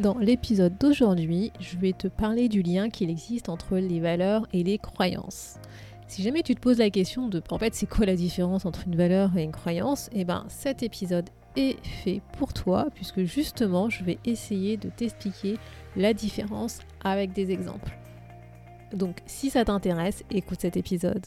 Dans l'épisode d'aujourd'hui, je vais te parler du lien qu'il existe entre les valeurs et les croyances. Si jamais tu te poses la question de en fait c'est quoi la différence entre une valeur et une croyance, eh ben cet épisode est fait pour toi puisque justement je vais essayer de t'expliquer la différence avec des exemples. Donc si ça t'intéresse, écoute cet épisode.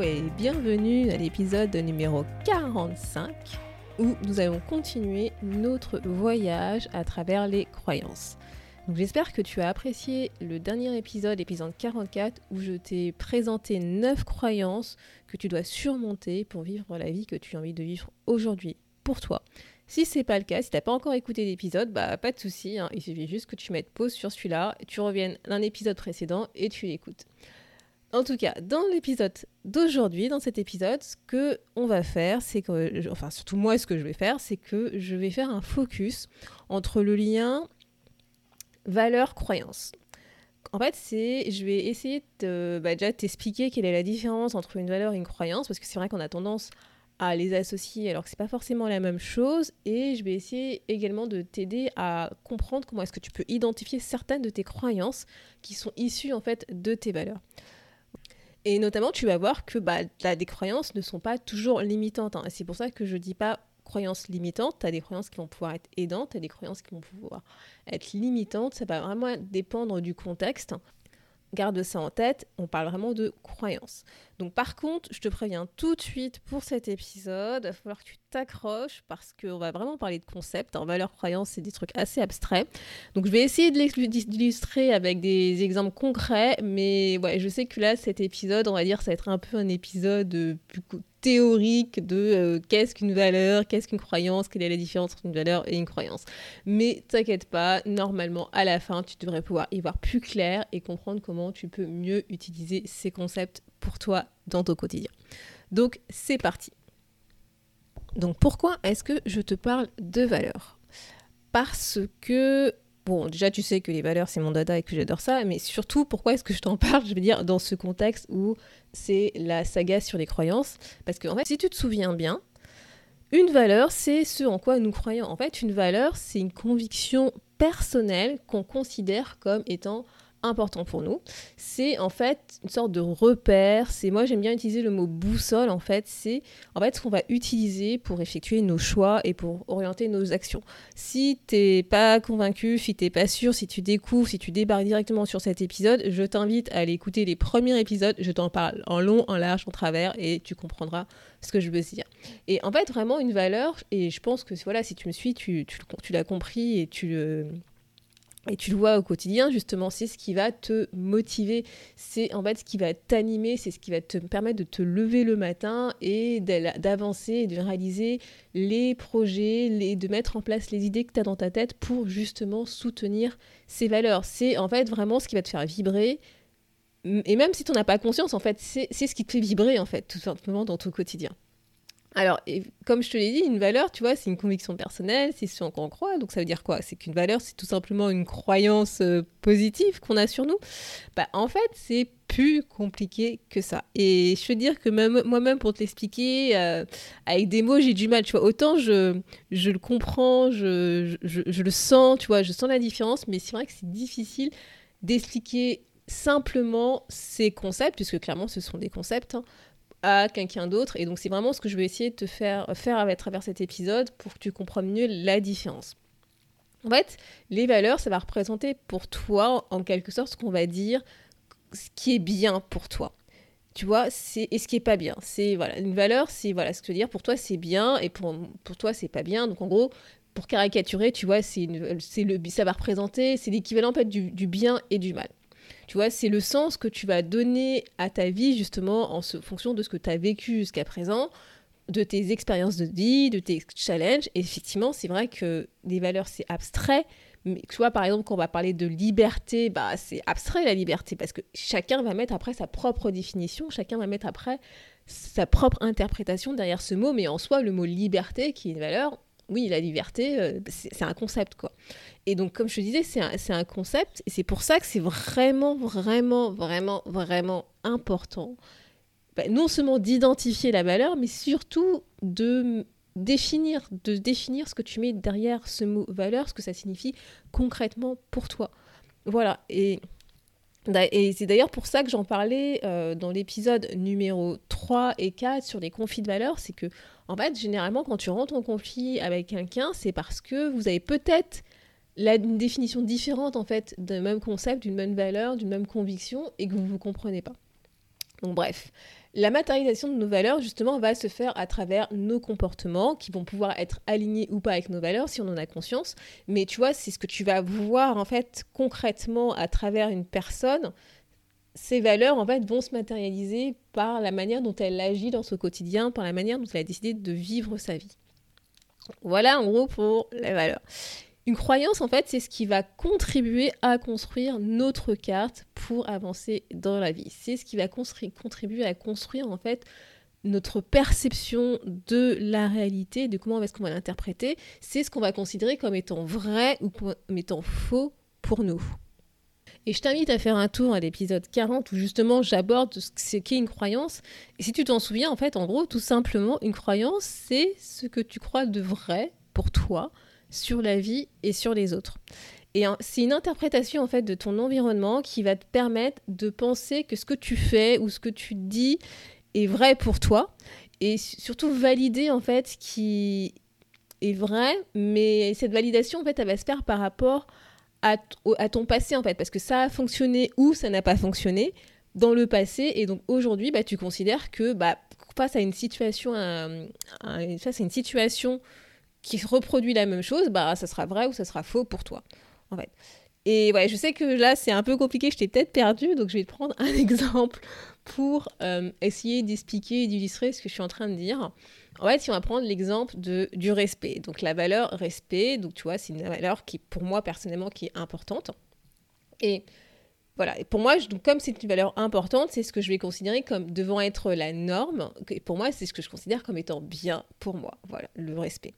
et bienvenue à l'épisode numéro 45 où nous allons continuer notre voyage à travers les croyances. j'espère que tu as apprécié le dernier épisode, épisode 44, où je t'ai présenté 9 croyances que tu dois surmonter pour vivre la vie que tu as envie de vivre aujourd'hui pour toi. Si c'est pas le cas, si t'as pas encore écouté l'épisode, bah pas de souci, hein. il suffit juste que tu mettes pause sur celui-là, tu reviennes d'un épisode précédent et tu l'écoutes. En tout cas, dans l'épisode d'aujourd'hui, dans cet épisode, ce que on va faire, c'est que, enfin surtout moi, ce que je vais faire, c'est que je vais faire un focus entre le lien valeur-croyance. En fait, c'est, je vais essayer de bah, t'expliquer quelle est la différence entre une valeur et une croyance, parce que c'est vrai qu'on a tendance à les associer alors que c'est pas forcément la même chose et je vais essayer également de t'aider à comprendre comment est-ce que tu peux identifier certaines de tes croyances qui sont issues en fait de tes valeurs. Et notamment, tu vas voir que bah, des croyances ne sont pas toujours limitantes. Hein. C'est pour ça que je dis pas croyances limitantes. Tu as des croyances qui vont pouvoir être aidantes, tu as des croyances qui vont pouvoir être limitantes. Ça va vraiment dépendre du contexte. Garde ça en tête, on parle vraiment de croyances. Donc par contre, je te préviens tout de suite pour cet épisode, il va falloir que tu t'accroches parce qu'on va vraiment parler de concepts. En valeur croyance, c'est des trucs assez abstraits. Donc je vais essayer de l'illustrer avec des exemples concrets, mais je sais que là, cet épisode, on va dire, ça va être un peu un épisode plus théorique de euh, qu'est-ce qu'une valeur, qu'est-ce qu'une croyance, quelle est la différence entre une valeur et une croyance. Mais t'inquiète pas, normalement à la fin, tu devrais pouvoir y voir plus clair et comprendre comment tu peux mieux utiliser ces concepts pour toi dans ton quotidien. Donc c'est parti. Donc pourquoi est-ce que je te parle de valeurs Parce que Bon, déjà, tu sais que les valeurs, c'est mon dada et que j'adore ça, mais surtout, pourquoi est-ce que je t'en parle? Je veux dire, dans ce contexte où c'est la saga sur les croyances. Parce que, en fait, si tu te souviens bien, une valeur, c'est ce en quoi nous croyons. En fait, une valeur, c'est une conviction personnelle qu'on considère comme étant important pour nous. C'est en fait une sorte de repère. C'est moi j'aime bien utiliser le mot boussole en fait. C'est en fait ce qu'on va utiliser pour effectuer nos choix et pour orienter nos actions. Si t'es pas convaincu, si t'es pas sûr, si tu découvres, si tu débarques directement sur cet épisode, je t'invite à aller écouter les premiers épisodes. Je t'en parle en long, en large, en travers et tu comprendras ce que je veux dire. Et en fait vraiment une valeur et je pense que voilà si tu me suis, tu, tu, tu l'as compris et tu le et tu le vois au quotidien, justement, c'est ce qui va te motiver, c'est en fait ce qui va t'animer, c'est ce qui va te permettre de te lever le matin et d'avancer et de réaliser les projets, de mettre en place les idées que tu as dans ta tête pour justement soutenir ces valeurs. C'est en fait vraiment ce qui va te faire vibrer. Et même si tu n'en as pas conscience, en fait, c'est ce qui te fait vibrer, en fait, tout simplement dans ton quotidien. Alors, comme je te l'ai dit, une valeur, tu vois, c'est une conviction personnelle, c'est ce en quoi on croit. Donc, ça veut dire quoi? C'est qu'une valeur, c'est tout simplement une croyance euh, positive qu'on a sur nous? Bah, en fait, c'est plus compliqué que ça. Et je veux dire que même moi-même, pour te l'expliquer, euh, avec des mots, j'ai du mal. Tu vois, autant je, le comprends, je, le sens, tu vois, je sens la différence, mais c'est vrai que c'est difficile d'expliquer simplement ces concepts, puisque clairement, ce sont des concepts. Hein, à quelqu'un d'autre. Et donc c'est vraiment ce que je vais essayer de te faire faire à travers cet épisode pour que tu comprennes mieux la différence. En fait, les valeurs, ça va représenter pour toi, en quelque sorte, ce qu'on va dire, ce qui est bien pour toi. Tu vois, c'est et ce qui est pas bien. C'est voilà, une valeur, c'est voilà, ce que je veux dire, pour toi c'est bien et pour, pour toi c'est pas bien. Donc en gros, pour caricaturer, tu vois, c'est le ça va représenter, c'est l'équivalent en fait du, du bien et du mal. Tu vois, c'est le sens que tu vas donner à ta vie justement en fonction de ce que tu as vécu jusqu'à présent, de tes expériences de vie, de tes challenges. Et effectivement, c'est vrai que les valeurs, c'est abstrait. Mais tu vois, par exemple, quand on va parler de liberté, bah, c'est abstrait la liberté parce que chacun va mettre après sa propre définition, chacun va mettre après sa propre interprétation derrière ce mot. Mais en soi, le mot liberté, qui est une valeur, oui, la liberté, euh, c'est un concept, quoi. Et donc, comme je te disais, c'est un, concept, et c'est pour ça que c'est vraiment, vraiment, vraiment, vraiment important, bah, non seulement d'identifier la valeur, mais surtout de définir, de définir ce que tu mets derrière ce mot valeur, ce que ça signifie concrètement pour toi. Voilà, et, et c'est d'ailleurs pour ça que j'en parlais euh, dans l'épisode numéro 3 et 4 sur les conflits de valeurs, c'est que, en fait, généralement, quand tu rentres en conflit avec quelqu'un, c'est parce que vous avez peut-être la définition différente en fait d'un même concept, d'une même valeur, d'une même conviction et que vous ne vous comprenez pas. Donc bref, la matérialisation de nos valeurs justement va se faire à travers nos comportements qui vont pouvoir être alignés ou pas avec nos valeurs si on en a conscience. Mais tu vois, c'est ce que tu vas voir en fait concrètement à travers une personne. Ces valeurs en fait vont se matérialiser par la manière dont elle agit dans son quotidien, par la manière dont elle a décidé de vivre sa vie. Voilà en gros pour les valeurs. Une croyance, en fait, c'est ce qui va contribuer à construire notre carte pour avancer dans la vie. C'est ce qui va contribuer à construire, en fait, notre perception de la réalité, de comment est-ce qu'on va l'interpréter. C'est ce qu'on va considérer comme étant vrai ou comme étant faux pour nous. Et je t'invite à faire un tour à l'épisode 40 où justement j'aborde ce qu'est une croyance. Et si tu t'en souviens, en fait, en gros, tout simplement, une croyance, c'est ce que tu crois de vrai pour toi, sur la vie et sur les autres. Et c'est une interprétation en fait de ton environnement qui va te permettre de penser que ce que tu fais ou ce que tu dis est vrai pour toi et surtout valider en fait ce qui est vrai, mais cette validation en fait elle va se faire par rapport à, ton passé en fait parce que ça a fonctionné ou ça n'a pas fonctionné dans le passé et donc aujourd'hui bah, tu considères que bah, face à une situation, face à une situation qui reproduit la même chose, bah ça sera vrai ou ça sera faux pour toi, en fait. Et ouais, je sais que là c'est un peu compliqué, je t'ai peut-être perdu, donc je vais te prendre un exemple pour euh, essayer d'expliquer et d'illustrer ce que je suis en train de dire. En fait, si on va prendre l'exemple de du respect, donc la valeur respect, donc tu vois, c'est une valeur qui pour moi personnellement qui est importante. Et voilà, et pour moi, donc, comme c'est une valeur importante, c'est ce que je vais considérer comme devant être la norme. Et pour moi, c'est ce que je considère comme étant bien pour moi. Voilà, le respect.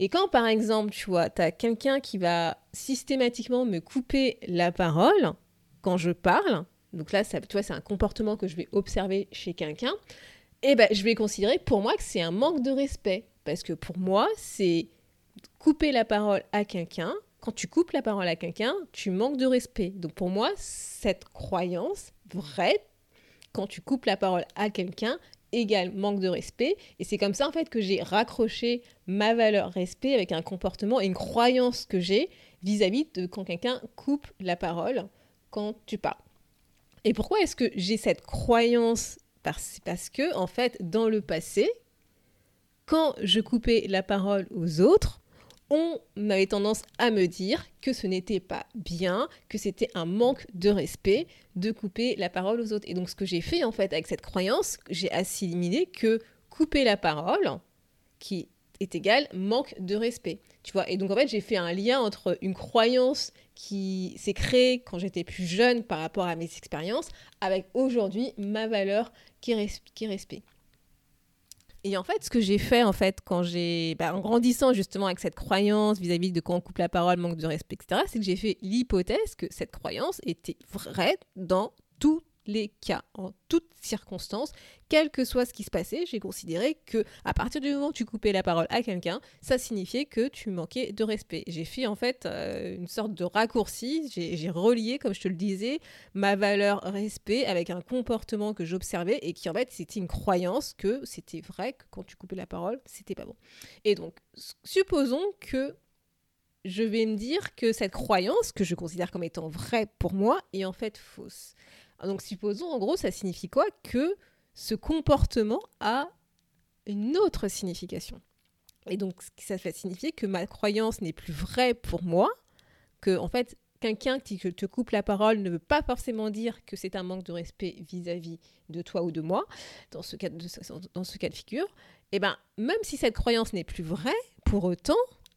Et quand, par exemple, tu vois, tu as quelqu'un qui va systématiquement me couper la parole quand je parle, donc là, ça, tu vois, c'est un comportement que je vais observer chez quelqu'un, et eh ben, je vais considérer pour moi que c'est un manque de respect. Parce que pour moi, c'est couper la parole à quelqu'un, quand tu coupes la parole à quelqu'un, tu manques de respect. Donc pour moi, cette croyance vraie, quand tu coupes la parole à quelqu'un, égale manque de respect. Et c'est comme ça en fait que j'ai raccroché ma valeur respect avec un comportement et une croyance que j'ai vis-à-vis de quand quelqu'un coupe la parole quand tu parles. Et pourquoi est-ce que j'ai cette croyance? Parce, parce que en fait dans le passé, quand je coupais la parole aux autres, on avait tendance à me dire que ce n'était pas bien, que c'était un manque de respect de couper la parole aux autres. Et donc ce que j'ai fait en fait avec cette croyance, j'ai assimilé que couper la parole, qui est égal manque de respect. Tu vois Et donc en fait, j'ai fait un lien entre une croyance qui s'est créée quand j'étais plus jeune par rapport à mes expériences avec aujourd'hui ma valeur qui est, qui respect. Et en fait, ce que j'ai fait, en fait, quand j'ai, bah, en grandissant justement avec cette croyance vis-à-vis de quand on coupe la parole, manque de respect, etc., c'est que j'ai fait l'hypothèse que cette croyance était vraie dans tout les cas, en toutes circonstances, quel que soit ce qui se passait, j'ai considéré que à partir du moment où tu coupais la parole à quelqu'un, ça signifiait que tu manquais de respect. J'ai fait en fait euh, une sorte de raccourci, j'ai relié, comme je te le disais, ma valeur respect avec un comportement que j'observais et qui en fait c'était une croyance que c'était vrai que quand tu coupais la parole, c'était pas bon. Et donc, supposons que je vais me dire que cette croyance, que je considère comme étant vraie pour moi, est en fait fausse. Donc supposons, en gros, ça signifie quoi? Que ce comportement a une autre signification. Et donc ça fait signifier que ma croyance n'est plus vraie pour moi, que en fait quelqu'un qui te coupe la parole ne veut pas forcément dire que c'est un manque de respect vis-à-vis de toi ou de moi, dans ce cas de, dans ce cas de figure. Et eh ben, même si cette croyance n'est plus vraie, pour autant,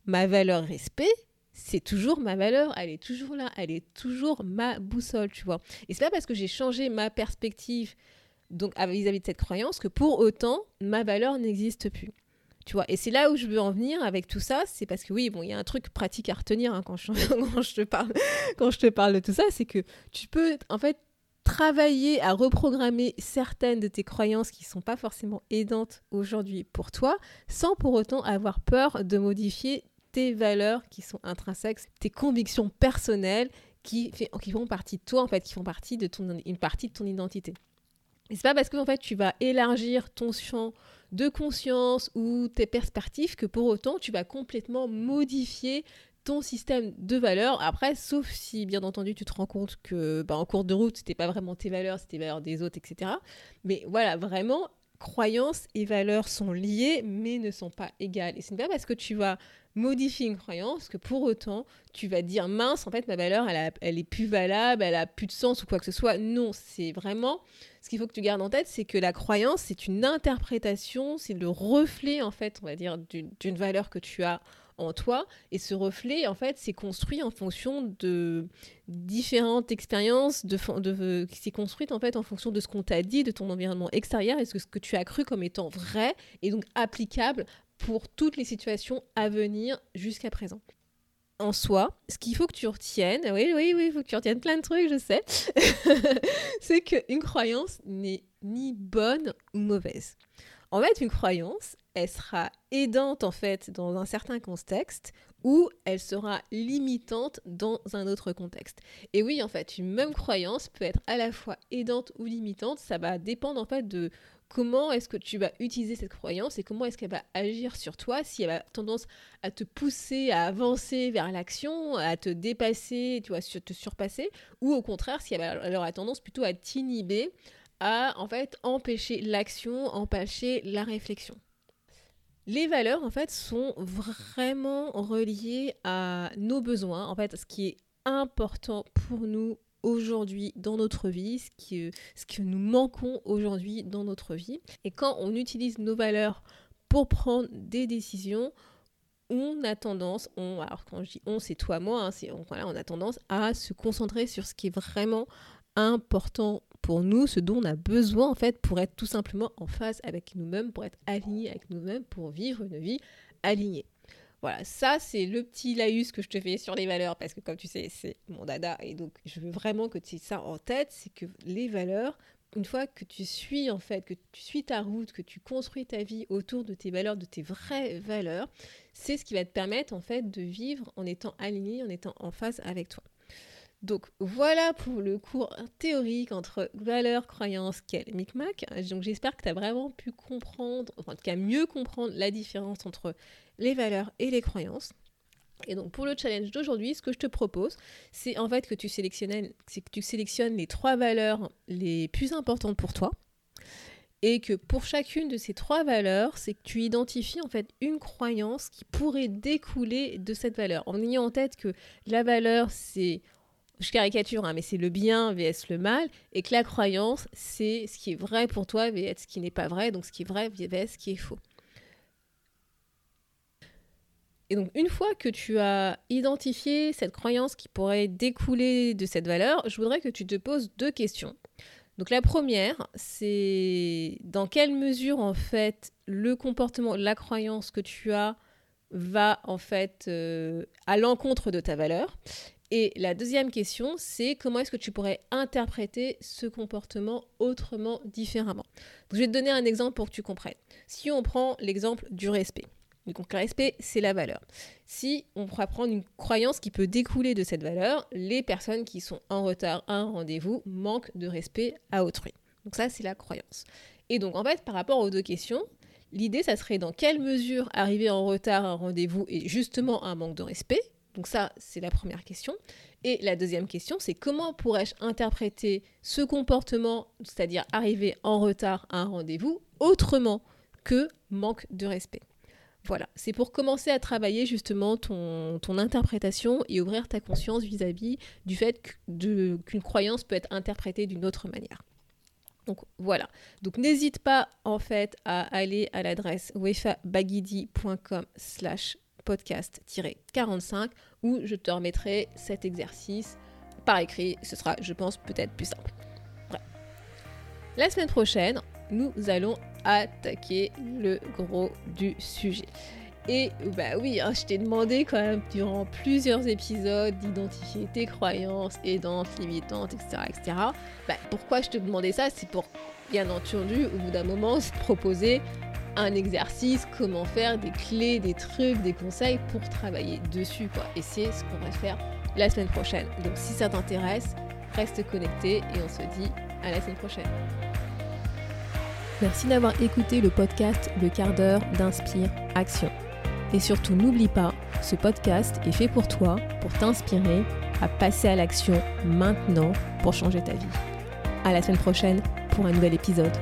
ma valeur respect, c'est toujours ma valeur, elle est toujours là, elle est toujours ma boussole, tu vois. Et c'est pas parce que j'ai changé ma perspective donc vis-à-vis de cette croyance que pour autant ma valeur n'existe plus. Tu vois, et c'est là où je veux en venir avec tout ça, c'est parce que oui, bon, il y a un truc pratique à retenir hein, quand, je, te parle, quand je te parle de tout ça, c'est que tu peux en fait travailler à reprogrammer certaines de tes croyances qui ne sont pas forcément aidantes aujourd'hui pour toi, sans pour autant avoir peur de modifier tes valeurs qui sont intrinsèques, tes convictions personnelles qui, qui font partie de toi, en fait, qui font partie de ton, une partie de ton identité. Et c'est pas parce que en fait, tu vas élargir ton champ de conscience ou tes perspectives que pour autant tu vas complètement modifier ton système de valeurs. Après, sauf si bien entendu tu te rends compte que bah, en cours de route, c'était pas vraiment tes valeurs, c'était les valeurs des autres, etc. Mais voilà, vraiment, croyances et valeurs sont liées mais ne sont pas égales. Et ce n'est pas parce que tu vas modifier une croyance que pour autant tu vas dire mince en fait ma valeur elle, elle est plus valable elle a plus de sens ou quoi que ce soit non c'est vraiment ce qu'il faut que tu gardes en tête c'est que la croyance c'est une interprétation c'est le reflet en fait on va dire d'une valeur que tu as en toi et ce reflet en fait c'est construit en fonction de différentes expériences de, de c'est construite en fait en fonction de ce qu'on t'a dit de ton environnement extérieur et ce que tu as cru comme étant vrai et donc applicable pour toutes les situations à venir jusqu'à présent. En soi, ce qu'il faut que tu retiennes, oui, oui, oui, il faut que tu retiennes plein de trucs, je sais, c'est qu'une croyance n'est ni bonne ou mauvaise. En fait, une croyance, elle sera aidante en fait dans un certain contexte ou elle sera limitante dans un autre contexte. Et oui, en fait, une même croyance peut être à la fois aidante ou limitante, ça va dépendre en fait de comment est-ce que tu vas utiliser cette croyance et comment est-ce qu'elle va agir sur toi, si elle a tendance à te pousser à avancer vers l'action, à te dépasser, tu vois, te surpasser, ou au contraire, si elle, aura tendance plutôt à t'inhiber, à en fait empêcher l'action, empêcher la réflexion. Les valeurs, en fait, sont vraiment reliées à nos besoins, en fait, ce qui est important pour nous aujourd'hui dans notre vie, ce, qui, ce que nous manquons aujourd'hui dans notre vie. Et quand on utilise nos valeurs pour prendre des décisions, on a tendance, on, alors quand je dis on, c'est toi, moi, hein, on, on a tendance à se concentrer sur ce qui est vraiment important pour nous, ce dont on a besoin en fait pour être tout simplement en phase avec nous-mêmes, pour être aligné avec nous-mêmes, pour vivre une vie alignée. Voilà, ça c'est le petit laïus que je te fais sur les valeurs parce que comme tu sais, c'est mon dada et donc je veux vraiment que tu aies ça en tête, c'est que les valeurs, une fois que tu suis en fait, que tu suis ta route, que tu construis ta vie autour de tes valeurs, de tes vraies valeurs, c'est ce qui va te permettre en fait de vivre en étant aligné, en étant en phase avec toi. Donc voilà pour le cours théorique entre valeurs, croyances, quel micmac. Donc j'espère que tu as vraiment pu comprendre, en tout cas mieux comprendre la différence entre les valeurs et les croyances. Et donc pour le challenge d'aujourd'hui, ce que je te propose, c'est en fait que tu, sélectionnes, que tu sélectionnes les trois valeurs les plus importantes pour toi. Et que pour chacune de ces trois valeurs, c'est que tu identifies en fait une croyance qui pourrait découler de cette valeur. En ayant en tête que la valeur, c'est, je caricature, hein, mais c'est le bien vs le mal, et que la croyance, c'est ce qui est vrai pour toi vs ce qui n'est pas vrai, donc ce qui est vrai vs ce qui est faux. Et donc, une fois que tu as identifié cette croyance qui pourrait découler de cette valeur, je voudrais que tu te poses deux questions. Donc, la première, c'est dans quelle mesure, en fait, le comportement, la croyance que tu as va, en fait, euh, à l'encontre de ta valeur? Et la deuxième question, c'est comment est-ce que tu pourrais interpréter ce comportement autrement, différemment? je vais te donner un exemple pour que tu comprennes. Si on prend l'exemple du respect. Donc le respect, c'est la valeur. Si on pourrait prendre une croyance qui peut découler de cette valeur, les personnes qui sont en retard à un rendez-vous manquent de respect à autrui. Donc ça, c'est la croyance. Et donc en fait, par rapport aux deux questions, l'idée, ça serait dans quelle mesure arriver en retard à un rendez-vous est justement un manque de respect. Donc ça, c'est la première question. Et la deuxième question, c'est comment pourrais-je interpréter ce comportement, c'est-à-dire arriver en retard à un rendez-vous, autrement que manque de respect? Voilà, c'est pour commencer à travailler justement ton, ton interprétation et ouvrir ta conscience vis-à-vis du fait qu'une croyance peut être interprétée d'une autre manière. Donc voilà. Donc n'hésite pas en fait à aller à l'adresse wefabagidi.com slash podcast-45 où je te remettrai cet exercice par écrit. Ce sera, je pense, peut-être plus simple. La semaine prochaine, nous allons attaquer le gros du sujet. Et bah oui, hein, je t'ai demandé quand même durant plusieurs épisodes d'identifier tes croyances et limitantes, etc. etc. Bah, pourquoi je te demandais ça? C'est pour, bien entendu, au bout d'un moment, se proposer un exercice, comment faire, des clés, des trucs, des conseils pour travailler dessus. Quoi. Et c'est ce qu'on va faire la semaine prochaine. Donc si ça t'intéresse, reste connecté et on se dit à la semaine prochaine. Merci d'avoir écouté le podcast Le quart d'heure d'Inspire Action. Et surtout, n'oublie pas, ce podcast est fait pour toi, pour t'inspirer à passer à l'action maintenant pour changer ta vie. À la semaine prochaine pour un nouvel épisode.